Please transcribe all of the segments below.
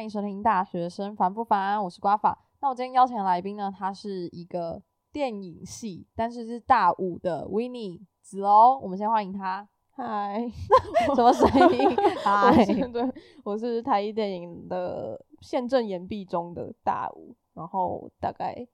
欢迎收听《大学生烦不烦》，我是瓜法。那我今天邀请的来宾呢，他是一个电影系，但是是大五的 w i n n i e 子哦。我们先欢迎他。嗨，什么声音？嗨，对，我是台艺电影的现正研毕中的大五，然后大概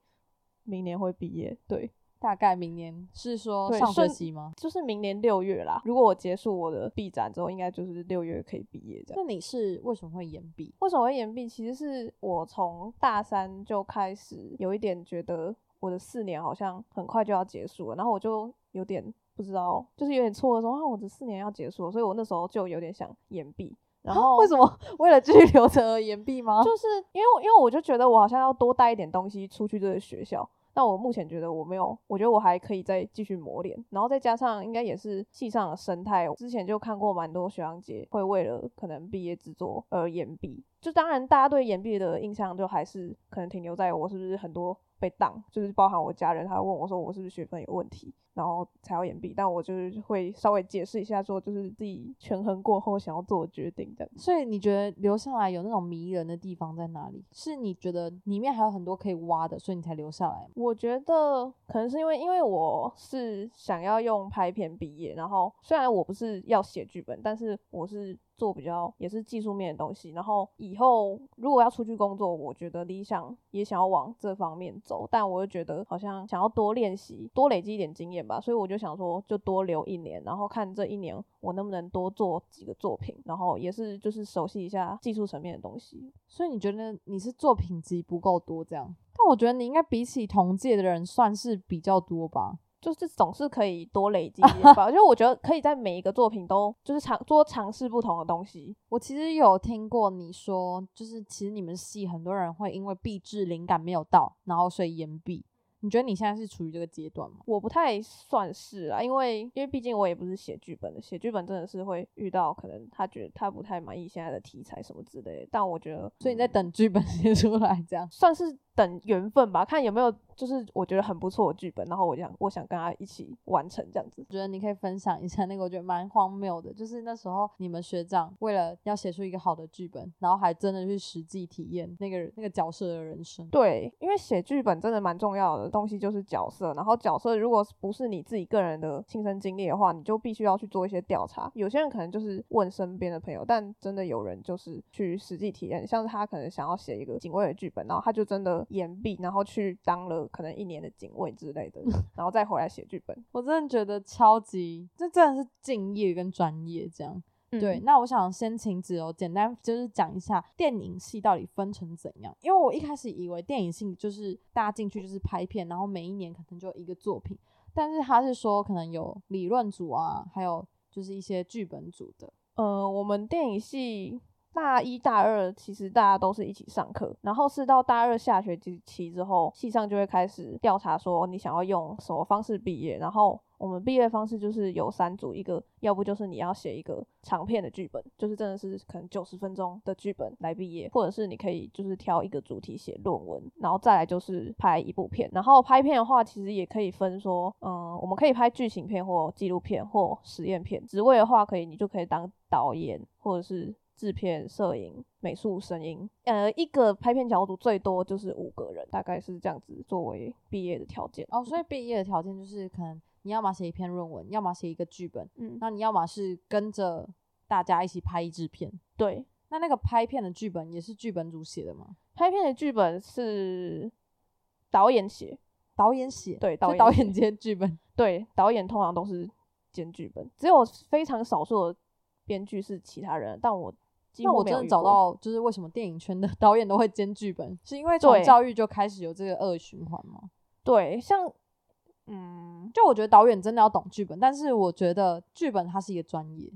明年会毕业。对。大概明年是说上学期吗？就是明年六月啦。如果我结束我的毕展之后，应该就是六月可以毕业这样。那你是为什么会延毕？为什么会延毕？其实是我从大三就开始有一点觉得我的四年好像很快就要结束了，然后我就有点不知道，就是有点错愕说啊，我的四年要结束了，所以我那时候就有点想延毕。然后为什么 为了继续留着而延毕吗？就是因为因为我就觉得我好像要多带一点东西出去这个学校。但我目前觉得我没有，我觉得我还可以再继续磨练，然后再加上应该也是系上的生态，之前就看过蛮多学长姐会为了可能毕业制作而延毕，就当然大家对延毕的印象就还是可能停留在我是不是很多。被当，就是包含我家人，他问我说我是不是学分有问题，然后才要延毕。但我就是会稍微解释一下，说就是自己权衡过后想要做的决定的。所以你觉得留下来有那种迷人的地方在哪里？是你觉得里面还有很多可以挖的，所以你才留下来？我觉得可能是因为，因为我是想要用拍片毕业，然后虽然我不是要写剧本，但是我是。做比较也是技术面的东西，然后以后如果要出去工作，我觉得理想也想要往这方面走，但我又觉得好像想要多练习，多累积一点经验吧，所以我就想说就多留一年，然后看这一年我能不能多做几个作品，然后也是就是熟悉一下技术层面的东西。所以你觉得你是作品集不够多这样？但我觉得你应该比起同届的人算是比较多吧。就是总是可以多累积一点吧，就我觉得可以在每一个作品都就是尝多尝试不同的东西。我其实有听过你说，就是其实你们系很多人会因为毕制灵感没有到，然后所以延毕。你觉得你现在是处于这个阶段吗？我不太算是啊，因为因为毕竟我也不是写剧本的，写剧本真的是会遇到可能他觉得他不太满意现在的题材什么之类。但我觉得，所以你在等剧本写出来，这样算是等缘分吧，看有没有。就是我觉得很不错的剧本，然后我想我想跟他一起完成这样子。觉得你可以分享一下那个，我觉得蛮荒谬的，就是那时候你们学长为了要写出一个好的剧本，然后还真的去实际体验那个那个角色的人生。对，因为写剧本真的蛮重要的东西就是角色，然后角色如果不是你自己个人的亲身经历的话，你就必须要去做一些调查。有些人可能就是问身边的朋友，但真的有人就是去实际体验，像是他可能想要写一个警卫的剧本，然后他就真的延毕，然后去当了。可能一年的警卫之类的，然后再回来写剧本。我真的觉得超级，这真的是敬业跟专业这样。对，那我想先请子柔简单就是讲一下电影系到底分成怎样，因为我一开始以为电影系就是大家进去就是拍片，然后每一年可能就一个作品，但是他是说可能有理论组啊，还有就是一些剧本组的。呃，我们电影系。大一、大二其实大家都是一起上课，然后是到大二下学期之后，系上就会开始调查说你想要用什么方式毕业。然后我们毕业方式就是有三组，一个要不就是你要写一个长片的剧本，就是真的是可能九十分钟的剧本来毕业，或者是你可以就是挑一个主题写论文，然后再来就是拍一部片。然后拍片的话，其实也可以分说，嗯，我们可以拍剧情片或纪录片或实验片。职位的话，可以你就可以当导演或者是。制片、摄影、美术、声音，呃，一个拍片小组最多就是五个人，大概是这样子作为毕业的条件。哦，所以毕业的条件就是可能你要么写一篇论文，要么写一个剧本，嗯，那你要么是跟着大家一起拍一支片。对，那那个拍片的剧本也是剧本组写的吗？拍片的剧本是导演写，导演写，对，导导演兼剧本，对，导演通常都是兼剧本，只有非常少数的编剧是其他人，但我。那我真的找到，就是为什么电影圈的 导演都会兼剧本，是因为从教育就开始有这个恶循环吗？对，像，嗯，就我觉得导演真的要懂剧本，但是我觉得剧本它是一个专业，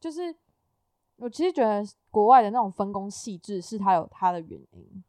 就是我其实觉得国外的那种分工细致是它有它的原因。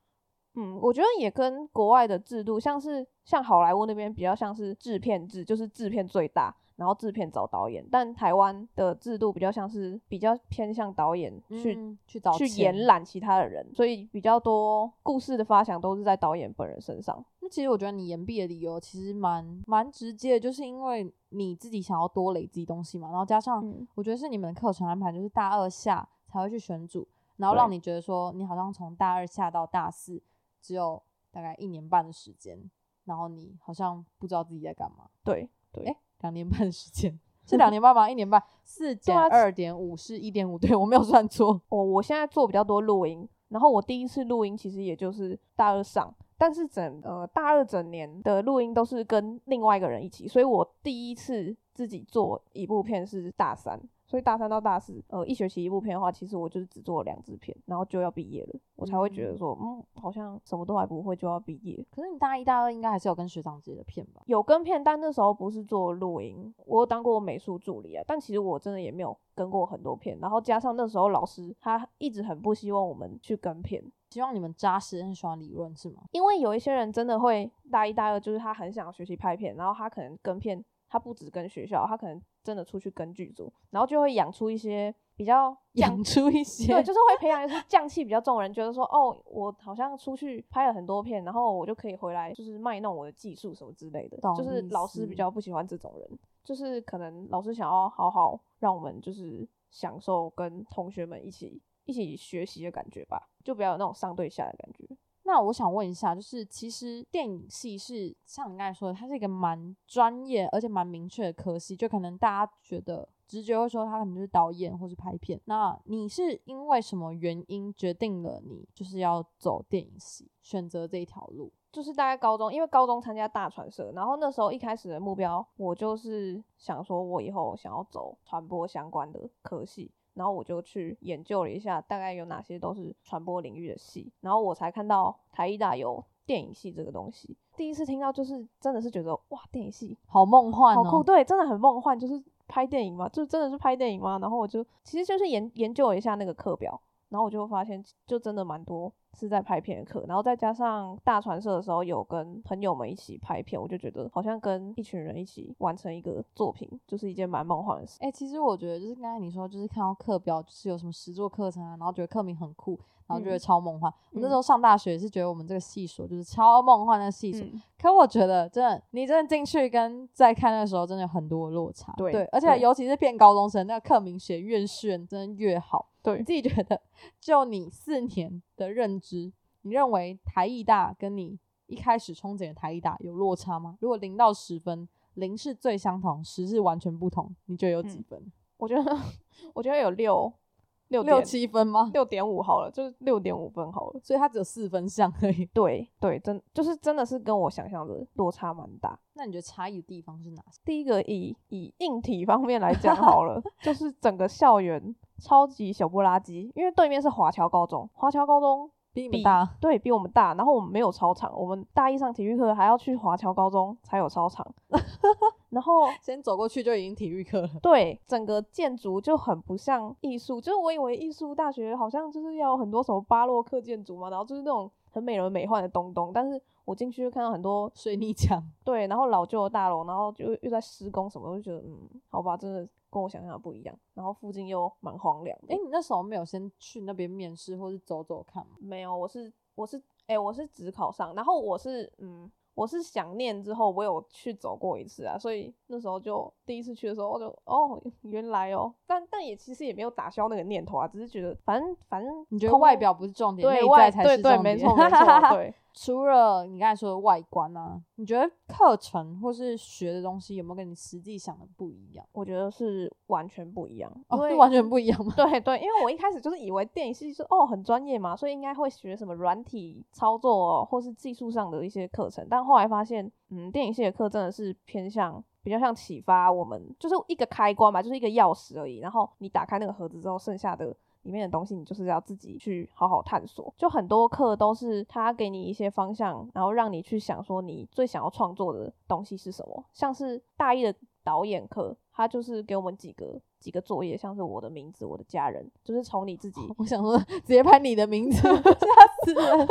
嗯，我觉得也跟国外的制度，像是像好莱坞那边比较像是制片制，就是制片最大。然后制片找导演，但台湾的制度比较像是比较偏向导演去去找去延揽其他的人，所以比较多故事的发想都是在导演本人身上。那其实我觉得你延毕的理由其实蛮蛮直接的，就是因为你自己想要多累积东西嘛，然后加上我觉得是你们的课程安排，就是大二下才会去选组，然后让你觉得说你好像从大二下到大四只有大概一年半的时间，然后你好像不知道自己在干嘛。对对，哎，两年半时间 是两年半吗？一年半，四减啊二点五是一点五，对我没有算错。我我现在做比较多录音，然后我第一次录音其实也就是大二上，但是整呃大二整年的录音都是跟另外一个人一起，所以我第一次自己做一部片是大三，所以大三到大四，呃一学期一部片的话，其实我就是只做了两支片，然后就要毕业了，我才会觉得说，嗯，好像什么都还不会就要毕业。可是你大一、大二应该还是有跟学长姐的片吧？有跟片，但那时候不是做录音，我有当过美术助理啊。但其实我真的也没有跟过很多片，然后加上那时候老师他一直很不希望我们去跟片，希望你们扎实，很喜欢理论是吗？因为有一些人真的会大一、大二，就是他很想学习拍片，然后他可能跟片，他不止跟学校，他可能真的出去跟剧组，然后就会养出一些比较 养出一些对，就是会培养一些匠气比较重的人，觉得说，哦，我好像出去拍了很多片，然后我就可以回来，就是卖弄我的技术什么之类的。就是老师比较不喜欢这种人，就是可能老师想要好好让我们就是享受跟同学们一起一起学习的感觉吧，就不要有那种上对下的感觉。那我想问一下，就是其实电影系是像你刚才说的，它是一个蛮专业而且蛮明确的科系，就可能大家觉得直觉会说它可能就是导演或是拍片。那你是因为什么原因决定了你就是要走电影系，选择这一条路？就是大概高中，因为高中参加大传社，然后那时候一开始的目标，我就是想说，我以后想要走传播相关的科系，然后我就去研究了一下，大概有哪些都是传播领域的系，然后我才看到台艺大有电影系这个东西。第一次听到，就是真的是觉得哇，电影系好梦幻哦！好酷，对，真的很梦幻，就是拍电影嘛，就真的是拍电影嘛？然后我就其实就是研研究了一下那个课表，然后我就发现就真的蛮多是在拍片的课，然后再加上大传社的时候有跟朋友们一起拍片，我就觉得好像跟一群人一起完成一个作品，就是一件蛮梦幻的事。哎、其实我觉得就是刚才你说，就是看到课表，就是有什么实作课程啊，然后觉得课名很酷，然后觉得嗯超梦幻。我那嗯时候上大学也是觉得我们这个系所就是超梦幻的系所，嗯，可我觉得真的，你真的进去跟在看的时候，真的有很多落差。对而且尤其是骗高中生，那个课名写越炫，真的越好。对你自己觉得，就你四年的认知，你认为台艺大跟你一开始憧憬的台艺大有落差吗？如果零到十分，零是最相同，十是完全不同，你觉得有几嗯分？我觉得我觉得有六六六七分吗？六点五好了，就是六点五分好了。所以它只有四分像而已。对对，真就是真的是跟我想象的落差蛮大。那你觉得差异的地方是哪些？第一个以以硬体方面来讲好了，就是整个校园超级小不拉几，因为对面是华侨高中，华侨高中比你们比大，对比我们大，然后我们没有操场，我们大一上体育课还要去华侨高中才有操场，然后 先走过去就已经体育课了。对整个建筑就很不像艺术，就是我以为艺术大学好像就是要很多什么巴洛克建筑嘛，然后就是那种很美轮美奂的东东，但是我进去就看到很多水泥墙，对，然后老旧的大楼，然后就又在施工什么，我就觉得嗯，好吧，真的跟我想象的不一样。然后附近又蛮荒凉的。哎、你那时候没有先去那边面试，或是走走看吗？没有，我是我是哎、我是只考上，然后我是嗯，我是想念之后，我有去走过一次啊，所以那时候就第一次去的时候，我就哦，原来哦，但但也其实也没有打消那个念头啊，只是觉得反正反正你觉得外表不是重点，内在才是重点。没错没错，对。除了你刚才说的外观啊，你觉得课程或是学的东西有没有跟你实际想的不一样？我觉得是完全不一样，因哦，是完全不一样吗？对对，因为我一开始就是以为电影系是哦很专业嘛，所以应该会学什么软体操作、哦、或是技术上的一些课程，但后来发现，嗯，电影系的课真的是偏向比较像启发我们，就是一个开关吧，就是一个钥匙而已。然后你打开那个盒子之后，剩下的里面的东西，你就是要自己去好好探索。就很多课都是他给你一些方向，然后让你去想说你最想要创作的东西是什么，像是大一的导演课，他就是给我们几个几个作业，像是我的名字、我的家人，就是从你自己 我想说 直接拍你的名字，吓死人！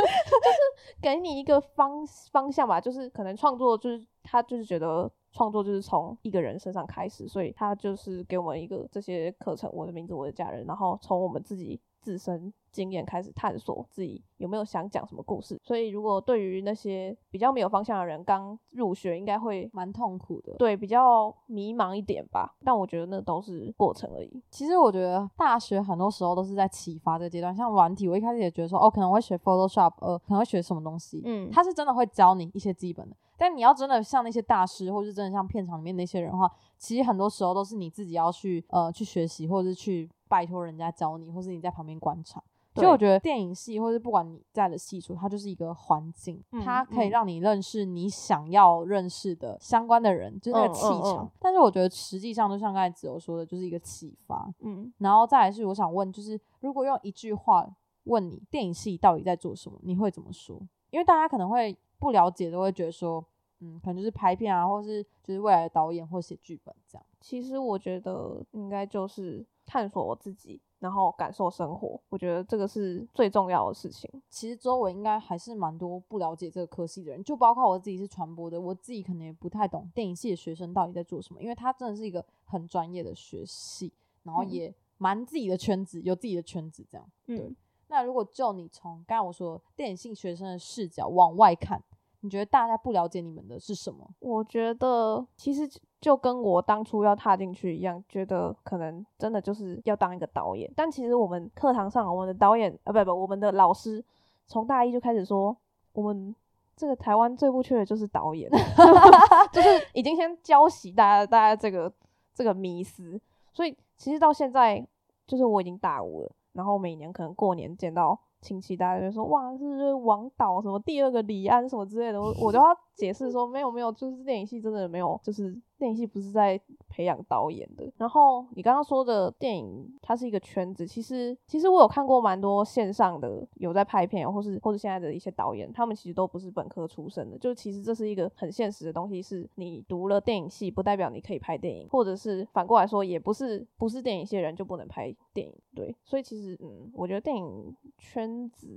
给你一个方方向吧，就是可能创作就是他就是觉得创作就是从一个人身上开始，所以他就是给我们一个这些课程，我的名字，我的家人，然后从我们自己。自身经验开始探索自己有没有想讲什么故事，所以如果对于那些比较没有方向的人，刚入学应该会蛮痛苦的，对，比较迷茫一点吧。但我觉得那都是过程而已。其实我觉得大学很多时候都是在启发这个阶段，像软体，我一开始也觉得说，哦，可能会学 Photoshop，呃，可能会学什么东西，嗯，他是真的会教你一些基本的。但你要真的像那些大师，或是真的像片场里面那些人的话，其实很多时候都是你自己要去呃去学习，或者是去。拜托人家教你，或是你在旁边观察。所以我觉得电影系，或是不管你在的系处，它就是一个环境，它可以让你认识你想要认识的相关的人，就是那个气场。但是我觉得实际上，就像刚才子柔说的，就是一个启发。嗯，然后再来是我想问，就是如果用一句话问你，电影系到底在做什么，你会怎么说？因为大家可能会不了解，都会觉得说，嗯，可能就是拍片啊，或是就是未来的导演或写剧本这样。其实我觉得应该就是。探索我自己，然后感受生活，我觉得这个是最重要的事情。其实周围应该还是蛮多不了解这个科系的人，就包括我自己是传播的，我自己可能也不太懂电影系的学生到底在做什么，因为他真的是一个很专业的学系，然后也蛮自己的圈子，有自己的圈子这样。对。那如果就你从刚才我说电影系学生的视角往外看。你觉得大家不了解你们的是什么？我觉得其实就跟我当初要踏进去一样，觉得可能真的就是要当一个导演。但其实我们课堂上，我们的导演啊，不不，我们的老师从大一就开始说，我们这个台湾最不缺的就是导演，就是已经先教习大家大家这个这个迷思。所以其实到现在，就是我已经大五了，然后每年可能过年见到。亲戚大家就说哇，是是王导什么第二个李安什么之类的，我我就要解释说没有没有，就是电影系真的没有，就是电影系不是在培养导演的。然后你刚刚说的电影，它是一个圈子，其实其实我有看过蛮多线上的有在拍片，或是或者现在的一些导演，他们其实都不是本科出身的，就其实这是一个很现实的东西，是你读了电影系不代表你可以拍电影，或者是反过来说，也不是不是电影系的人就不能拍电影。对，所以其实嗯，我觉得电影圈。圈子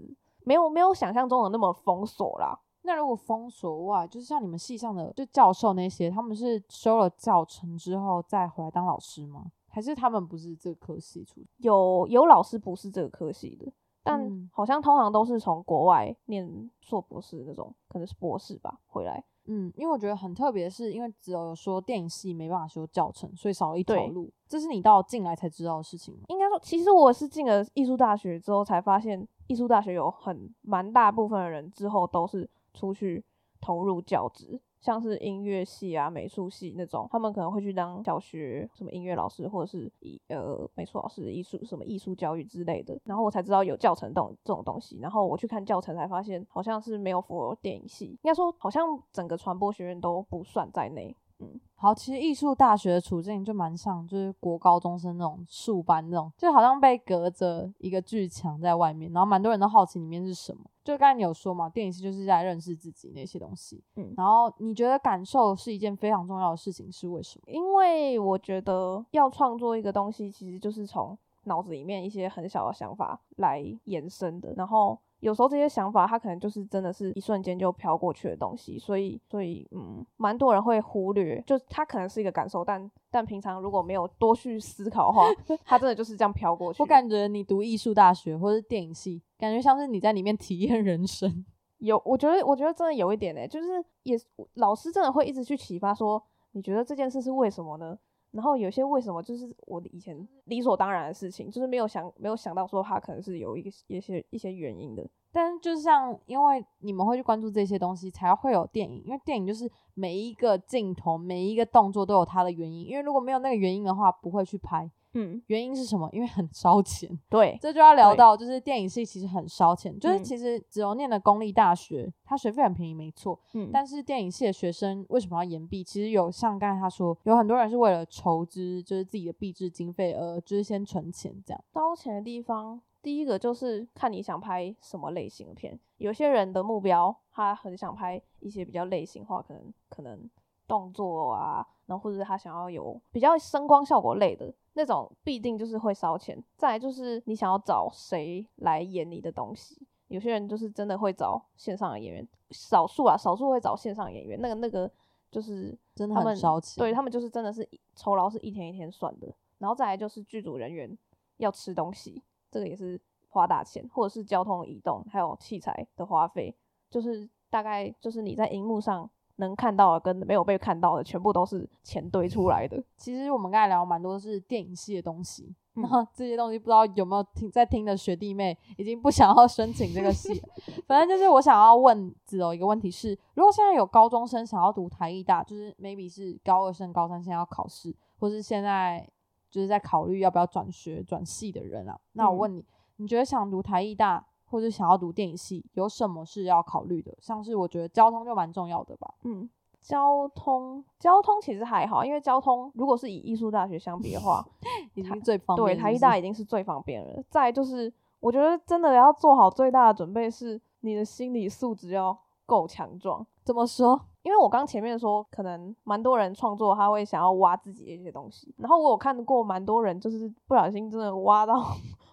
没有没有想象中的那么封锁啦。那如果封锁外，就是像你们系上的就教授那些，他们是修了教程之后再回来当老师吗？还是他们不是这个科系出？有有老师不是这个科系的，但好像通常都是从国外念硕博士那种，可能是博士吧回来。嗯，因为我觉得很特别，是因为只有说电影系没办法修教程，所以少了一条路。这是你到进来才知道的事情吗？应该说，其实我是进了艺术大学之后才发现，艺术大学有很蛮大部分的人之后都是出去投入教职。像是音乐系啊、美术系那种，他们可能会去当小学什么音乐老师，或者是艺呃美术老师、艺术什么艺术教育之类的。然后我才知道有教程这种这种东西。然后我去看教程才发现，好像是没有符合电影系，应该说好像整个传播学院都不算在内。嗯，好，其实艺术大学的处境就蛮像，就是国高中生那种数班那种，就好像被隔着一个巨墙在外面，然后蛮多人都好奇里面是什么。就刚才你有说嘛，电影系就是在认识自己那些东西。嗯，然后你觉得感受是一件非常重要的事情，是为什么？因为我觉得要创作一个东西，其实就是从脑子里面一些很小的想法来延伸的，然后。有时候这些想法，它可能就是真的是一瞬间就飘过去的东西，所以，所以，嗯，蛮多人会忽略，就它可能是一个感受，但但平常如果没有多去思考的话，它真的就是这样飘过去。我感觉你读艺术大学或者电影系，感觉像是你在里面体验人生。有，我觉得，我觉得真的有一点诶，就是也老师真的会一直去启发说，你觉得这件事是为什么呢？然后有些为什么就是我以前理所当然的事情，就是没有想没有想到说它可能是有一个一些一些原因的。但就是像因为你们会去关注这些东西，才会有电影。因为电影就是每一个镜头、每一个动作都有它的原因。因为如果没有那个原因的话，不会去拍。嗯，原因是什么？因为很烧钱。对，这就要聊到，就是电影系其实很烧钱。就是其实只有念的公立大学，它学费很便宜，没错。嗯，但是电影系的学生为什么要延毕？其实有像刚才他说，有很多人是为了筹资，就是自己的毕制经费，而就是先存钱这样。烧钱的地方，第一个就是看你想拍什么类型的片。有些人的目标，他很想拍一些比较类型化，可能可能动作啊，然后或者是他想要有比较声光效果类的。那种必定就是会烧钱，再来就是你想要找谁来演你的东西。有些人就是真的会找线上的演员，少数啊，少数会找线上演员。那个那个就是真的很烧钱。对他们就是真的是一酬劳是一天一天算的，然后再来就是剧组人员要吃东西，这个也是花大钱，或者是交通移动，还有器材的花费，就是大概就是你在荧幕上能看到的跟没有被看到的，全部都是钱堆出来的。其实我们刚才聊蛮多是电影系的东西，嗯然后 这些东西不知道有没有听在听的学弟妹已经不想要申请这个系了。反正就是我想要问子柔一个问题是：如果现在有高中生想要读台艺大，就是 maybe 是高二升高三现在要考试，或是现在就是在考虑要不要转学转系的人啊，那我嗯问你，你觉得想读台艺大？或者想要读电影系，有什么是要考虑的？像是我觉得交通就蛮重要的吧。嗯，交通交通其实还好，因为交通如果是以艺术大学相比的话，已经最方便对台艺大已经是最方便了。再就是，我觉得真的要做好最大的准备是你的心理素质要够强壮。怎么说？因为我刚前面说，可能蛮多人创作他会想要挖自己的一些东西，然后我有看过蛮多人就是不小心真的挖到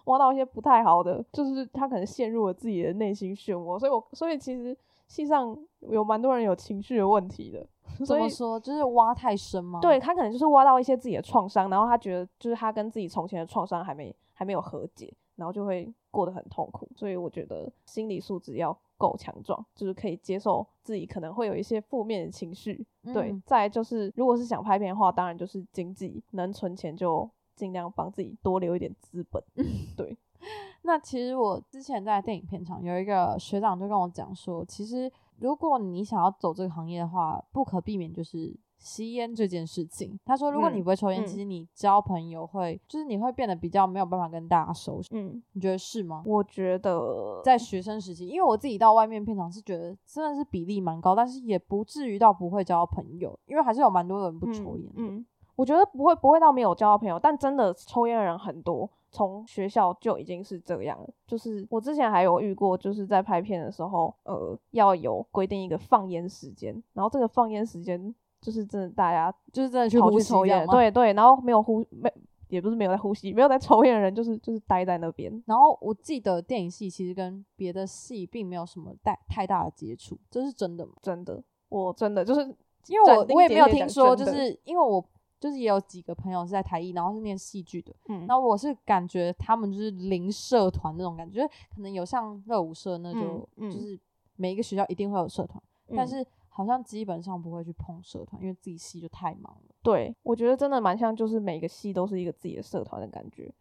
挖到一些不太好的，就是他可能陷入了自己的内心漩涡，所以我所以其实戏上有蛮多人有情绪的问题的，怎所以么说？就是挖太深吗？对他可能就是挖到一些自己的创伤，然后他觉得就是他跟自己从前的创伤还没还没有和解，然后就会过得很痛苦。所以我觉得心理素质要够强壮，就是可以接受自己可能会有一些负面的情绪。对嗯，再就是如果是想拍片的话，当然就是经济能存钱就尽量帮自己多留一点资本。对，那其实我之前在电影片场有一个学长就跟我讲说，其实如果你想要走这个行业的话，不可避免就是吸烟这件事情。他说，如果你嗯不会抽烟，嗯其实你交朋友会，就是你会变得比较没有办法跟大家熟悉。嗯，你觉得是吗？我觉得在学生时期，因为我自己到外面片场是觉得真的是比例蛮高，但是也不至于到不会交朋友，因为还是有蛮多人不抽烟的。嗯。嗯，我觉得不会不会到没有交到朋友，但真的抽烟的人很多，从学校就已经是这样了。就是我之前还有遇过，就是在拍片的时候，呃，要有规定一个放烟时间，然后这个放烟时间就是真的大家就是真的去跑呼去抽烟，吸对对，然后没有呼没也不是没有在呼吸，没有在抽烟的人就是就是待在那边。然后我记得电影系其实跟别的系并没有什么太太大的接触，这是真的吗？真的，我真的就是因为我我也没有听说，就是因为我就是也有几个朋友是在台艺，然后是念戏剧的，嗯然后我是感觉他们就是零社团那种感觉，可能有像热舞社那就、嗯嗯就是每一个学校一定会有社团，但嗯是好像基本上不会去碰社团，因为自己系就太忙了。对我觉得真的蛮像，就是每个系都是一个自己的社团的感觉，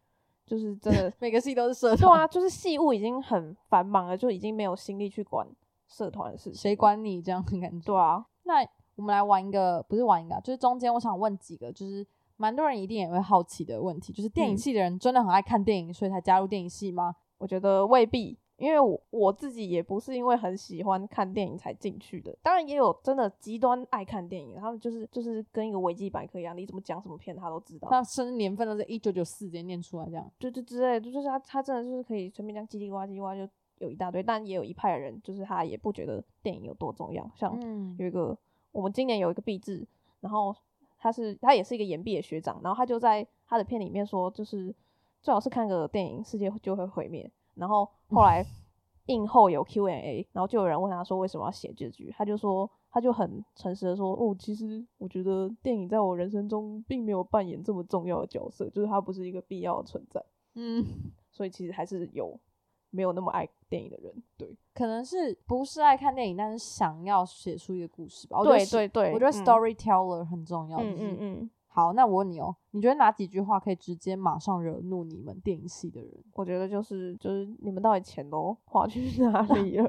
就是真的 每个系都是社团对团，啊，就是系务已经很繁忙了，就已经没有心力去管社团的事情。谁？管你这样的感觉？对啊，那我们来玩一个，不是玩一个啊，就是中间我想问几个，就是蛮多人一定也会好奇的问题，就是电影嗯系的人真的很爱看电影，所以才加入电影系吗？我觉得未必，因为我我自己也不是因为很喜欢看电影才进去的。当然也有真的极端爱看电影，他们就是就是跟一个维基百科一样，你怎么讲什么片他都知道，他生日年份都是一九九四直接念出来这样。就就之类的，就是他他真的就是可以随便这样叽里呱叽里呱就有一大堆，但也有一派的人就是他也不觉得电影有多重要，像嗯有一个我们今年有一个毕制，然后他是他也是一个研毕的学长，然后他就在他的片里面说，就是最好是看个电影，世界就会毁灭。然后后来映后有 Q&A，然后就有人问他说为什么要写这句，他就说他就很诚实的说，哦，其实我觉得电影在我人生中并没有扮演这么重要的角色，就是它不是一个必要的存在，嗯，所以其实还是有没有那么爱电影的人，对。可能是不是爱看电影，但是想要写出一个故事吧。对对对，我觉得嗯 storyteller 很重要。嗯嗯，好，那我问你哦，你觉得哪几句话可以直接马上惹怒你们电影系的人？我觉得就是就是你们到底钱都花 去哪里了？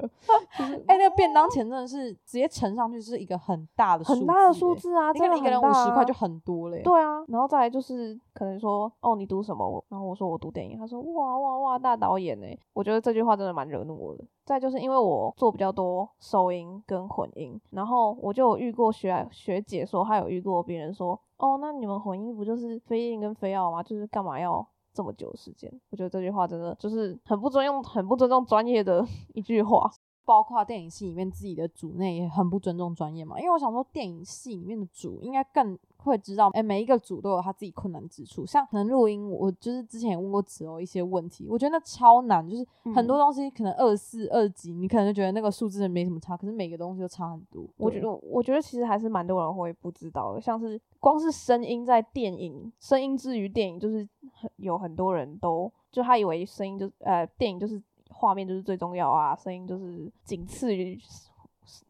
就是哎、那个便当钱真的是直接乘上去是一个很大的很大的数字字啊，欸，你真的看一个人五十块就很多嘞。对啊，然后再来就是可能说哦你读什么，我然后我说我读电影，他说哇哇哇大导演呢，我觉得这句话真的蛮惹怒我的。再就是因为我做比较多收音跟混音，然后我就有遇过学学姐说，她有遇过别人说哦那你们混音不就是非硬跟非奥吗？就是干嘛要？这么久时间，我觉得这句话真的就是很不尊重、很不尊重专业的 一句话。包括电影系里面自己的组内也很不尊重专业嘛。因为我想说，电影系里面的组应该更会知道，哎，每一个组都有他自己困难之处。像可能录音，我就是之前也问过子柔一些问题，我觉得那超难，就是很多东西可能二四二级，你可能就觉得那个数字没什么差，可是每个东西都差很多。我觉得，我觉得其实还是蛮多人会不知道的，像是光是声音在电影，声音之于电影，就是很有很多人都就他以为声音就呃电影就是画面就是最重要啊，声音就是仅次于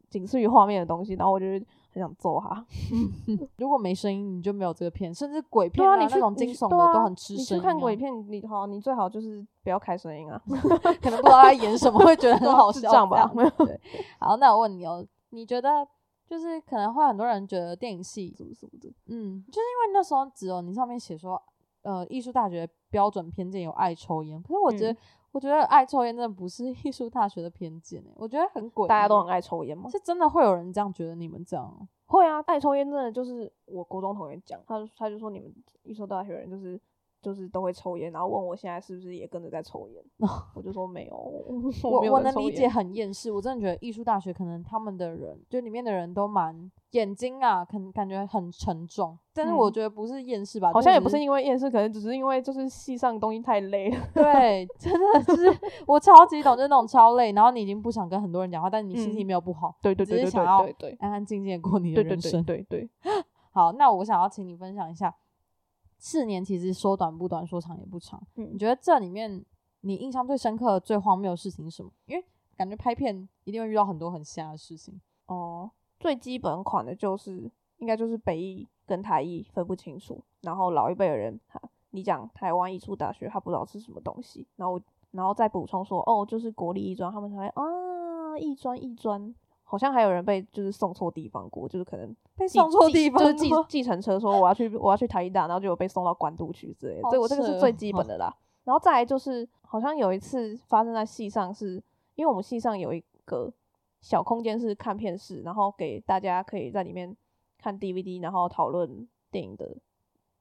仅次于画面的东西，然后我觉得。很想揍他。如果没声音，你就没有这个片。甚至鬼片啊，那种惊悚的都很吃声。你去看鬼片，你好，你最好就是不要开声音啊。可能不知道他演什么，会觉得很好笑吧？对。好，那我问你哦，你觉得就是可能会很多人觉得电影系什么什么的，嗯，就是因为那时候只有你上面写说，呃，艺术大学标准偏见有爱抽烟，可是我觉得。我觉得爱抽烟真的不是 艺术大学的偏见诶，我觉得很诡异。大家都很爱抽烟吗？是真的会有人这样觉得你们这样？会啊，爱抽烟真的就是我国中同学讲，他他就说你们艺术大学人就是。就是都会抽烟，然后问我现在是不是也跟着在抽烟，我就说没有，我我能理解很厌世，我真的觉得艺术大学可能他们的人就里面的人都蛮眼睛啊，可能感觉很沉重，但是我觉得不是厌世吧，好像也不是因为厌世，可能只是因为就是系上东西太累了，对，真的是我超级懂，就是那种超累，然后你已经不想跟很多人讲话，但是你心情没有不好，对对对，只是想要对安安静静过你的人生，对对，好，那我想要请你分享一下。四年其实说短不短，说长也不长。嗯，你觉得这里面你印象最深刻、最荒谬的事情是什么？因为感觉拍片一定会遇到很多很瞎的事情。哦，最基本款的就是应该就是北艺跟台艺分不清楚，然后老一辈的人，他，你讲台湾艺术大学，他不知道是什么东西，然后然后再补充说，哦，就是国立艺专，他们才会啊，艺专艺专。好像还有人被就是送错地方过，就是可能被送错地方，就是计计程车说我要去我要去台大，然后就有被送到关渡去之类的。所以我这个是最基本的啦。然后再来就是好像有一次发生在戏上，是因为我们戏上有一个小空间是看片室，然后给大家可以在里面看 DVD，然后讨论电影的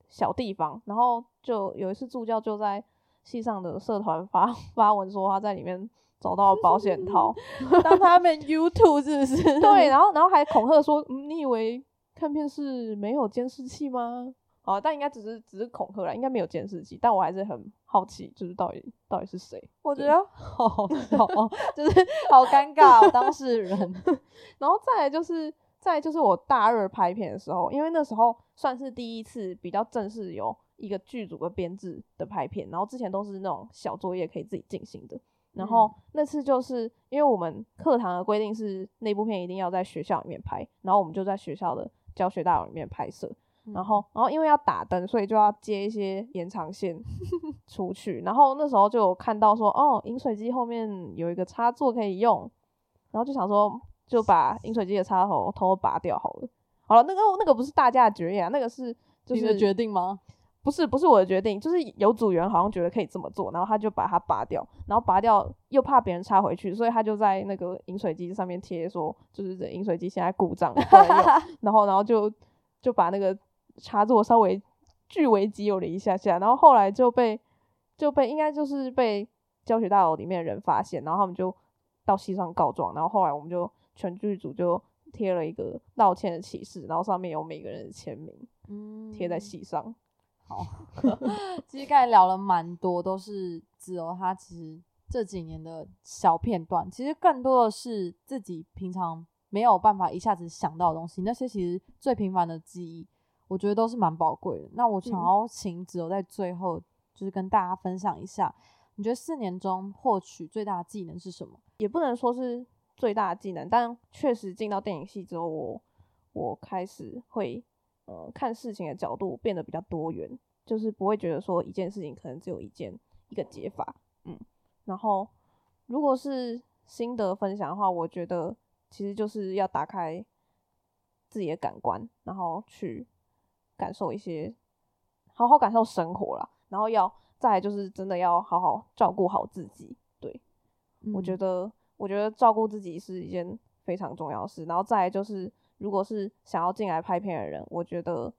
小地方。然后就有一次助教就在戏上的社团发 发文说他在里面。找到保险套，当他们 YouTube 是不是？对，然后然后还恐吓说，你以为看片是没有监视器吗？啊，但应该只是只是恐吓啦，应该没有监视器。但我还是很好奇，就是到底到底是谁？我觉得 好笑，就是好尴尬，哦当事人。然后再来就是再就是我大二拍片的时候，因为那时候算是第一次比较正式有一个剧组的编制的拍片，然后之前都是那种小作业可以自己进行的。然后那次就是因为我们课堂的规定是那部片一定要在学校里面拍，然后我们就在学校的教学大楼里面拍摄。然后，然后因为要打灯，所以就要接一些延长线 出去。然后那时候就有看到说，哦，饮水机后面有一个插座可以用，然后就想说就把饮水机的插头偷偷拔掉好了。好了，那个那个不是大家的决议啊，那个是你的决定吗？不是不是我的决定，就是有组员好像觉得可以这么做，然后他就把它拔掉，然后拔掉又怕别人插回去，所以他就在那个饮水机上面贴说，就是这饮水机现在故障，然后然后就就把那个插座稍微据为己有了一下下，然后后来就被就被应该就是被教学大楼里面的人发现，然后他们就到系上告状，然后后来我们就全剧组就贴了一个道歉的启事，然后上面有每个人的签名，嗯，贴在系上。好，其实刚才聊了蛮多，都是只有他其实这几年的小片段，其实更多的是自己平常没有办法一下子想到的东西。那些其实最平凡的记忆，我觉得都是蛮宝贵的。那我想要请只有在最后，就是跟大家分享一下，你觉得四年中获取最大的技能是什么？也不能说是最大的技能，但确实进到电影系之后，我我开始会。呃，看事情的角度变得比较多元，就是不会觉得说一件事情可能只有一件一个解法，嗯。然后，如果是心得分享的话，我觉得其实就是要打开自己的感官，然后去感受一些，好好感受生活啦。然后要再就是真的要好好照顾好自己。对，我觉得我觉得照顾自己是一件非常重要的事。然后再就是。如果是想要进来拍片的人，我觉得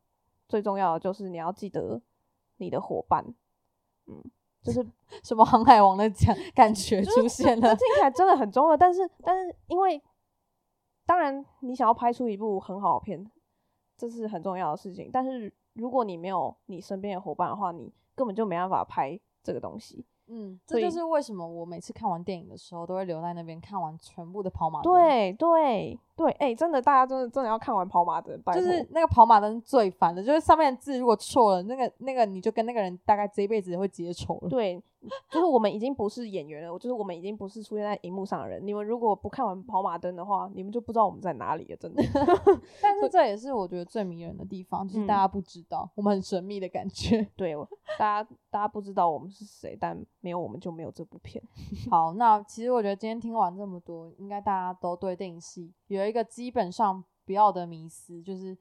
最重要的就是你要记得你的伙伴，嗯，就是 什么航海王的讲 感觉出现了，听起来真的很重要。但是，但是因为当然你想要拍出一部很好的片，这是很重要的事情。但是如果你没有你身边的伙伴的话，你根本就没办法拍这个东西。嗯，这就是为什么我每次看完电影的时候，都会留在那边看完全部的跑马灯。对对对，哎，真的，大家真的真的要看完跑马灯，就是那个跑马灯最烦的，就是上面的字如果错了，那个那个你就跟那个人大概这一辈子会结仇了。对。就是我们已经不是演员了，就是我们已经不是出现在荧幕上的人。你们如果不看完跑马灯的话，你们就不知道我们在哪里了，真的。但是这也是我觉得最迷人的地方，就是大家不知道我们很神秘的感觉。对，大家大家不知道我们是谁，但没有我们就没有这部片。好，那其实我觉得今天听完这么多，应该大家都对电影系有一个基本上不要的迷思，就是。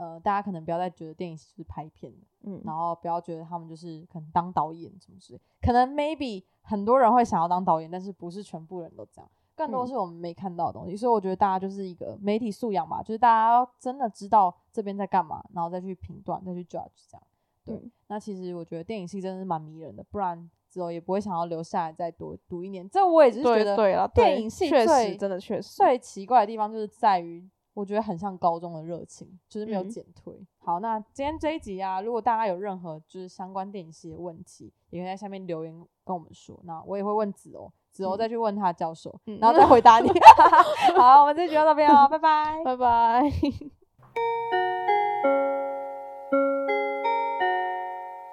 呃，大家可能不要再觉得电影是拍片的，嗯，然后不要觉得他们就是可能当导演什么之类，可能 maybe 很多人会想要当导演，但是不是全部人都这样，更多是我们没看到的东西，所以我觉得大家就是一个媒体素养吧，就是大家要真的知道这边在干嘛，然后再去评断，再去 judge 这样。对，那其实我觉得电影系真的是蛮迷人的，不然之后也不会想要留下来再多读一年。这我也是觉得，对了，电影系最真的确实最奇怪的地方就是在于。我觉得很像高中的热情，就是没有减退。好，那今天这一集啊，如果大家有任何就是相关电影系的问题，也可以在下面留言跟我们说。那我也会问子欧，子欧再去问他教授，然后再回答你。好，我们这集就到这边了，拜拜，拜拜。